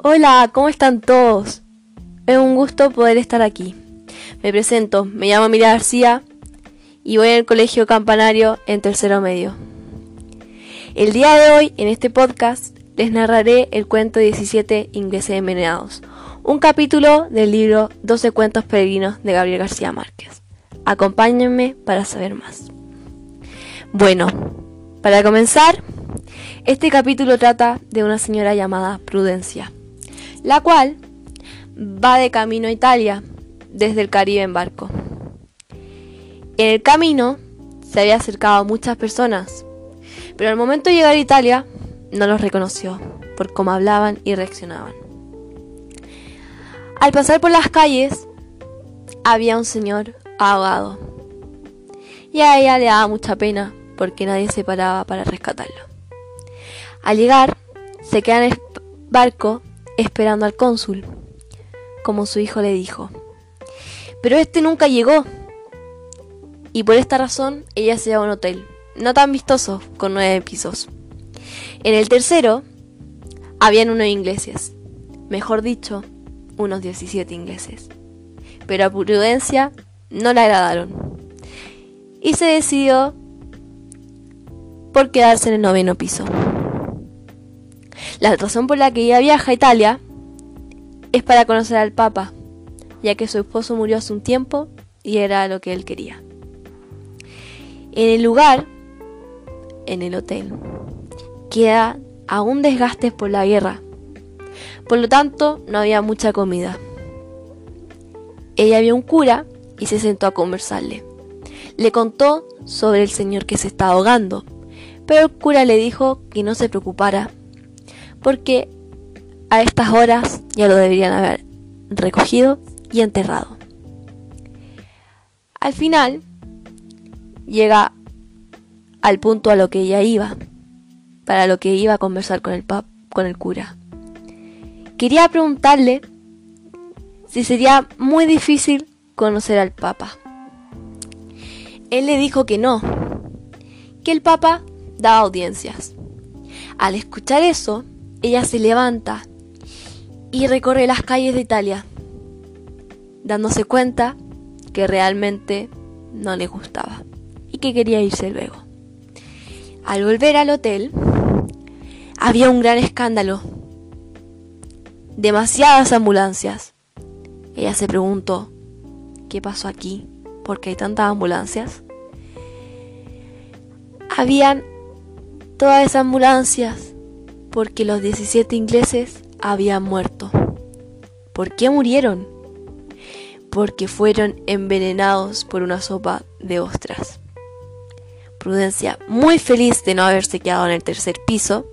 Hola, ¿cómo están todos? Es un gusto poder estar aquí. Me presento, me llamo Mira García y voy al Colegio Campanario en tercero medio. El día de hoy, en este podcast, les narraré el cuento 17 Ingleses Envenenados, un capítulo del libro 12 cuentos peregrinos de Gabriel García Márquez. Acompáñenme para saber más. Bueno, para comenzar, este capítulo trata de una señora llamada Prudencia la cual va de camino a Italia desde el Caribe en barco. En el camino se había acercado a muchas personas, pero al momento de llegar a Italia no los reconoció por cómo hablaban y reaccionaban. Al pasar por las calles había un señor ahogado y a ella le daba mucha pena porque nadie se paraba para rescatarlo. Al llegar, se queda en el barco esperando al cónsul, como su hijo le dijo. Pero este nunca llegó. Y por esta razón ella se va a un hotel, no tan vistoso, con nueve pisos. En el tercero habían unos ingleses, mejor dicho, unos 17 ingleses. Pero a Prudencia no le agradaron. Y se decidió por quedarse en el noveno piso. La razón por la que ella viaja a Italia es para conocer al Papa, ya que su esposo murió hace un tiempo y era lo que él quería. En el lugar, en el hotel, queda aún desgastes por la guerra. Por lo tanto, no había mucha comida. Ella vio un cura y se sentó a conversarle. Le contó sobre el señor que se estaba ahogando, pero el cura le dijo que no se preocupara, porque a estas horas ya lo deberían haber recogido y enterrado. Al final llega al punto a lo que ella iba, para lo que iba a conversar con el pap, con el cura. Quería preguntarle si sería muy difícil conocer al papa. Él le dijo que no, que el papa daba audiencias. Al escuchar eso, ella se levanta y recorre las calles de Italia, dándose cuenta que realmente no le gustaba y que quería irse luego. Al volver al hotel, había un gran escándalo. Demasiadas ambulancias. Ella se preguntó, ¿qué pasó aquí? ¿Por qué hay tantas ambulancias? Habían todas esas ambulancias porque los 17 ingleses habían muerto. ¿Por qué murieron? Porque fueron envenenados por una sopa de ostras. Prudencia, muy feliz de no haberse quedado en el tercer piso,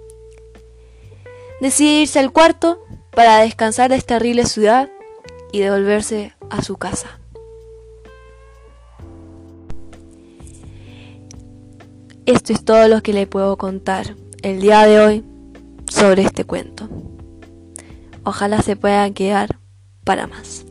decide irse al cuarto para descansar de esta horrible ciudad y devolverse a su casa. Esto es todo lo que le puedo contar el día de hoy sobre este cuento. Ojalá se puedan quedar para más.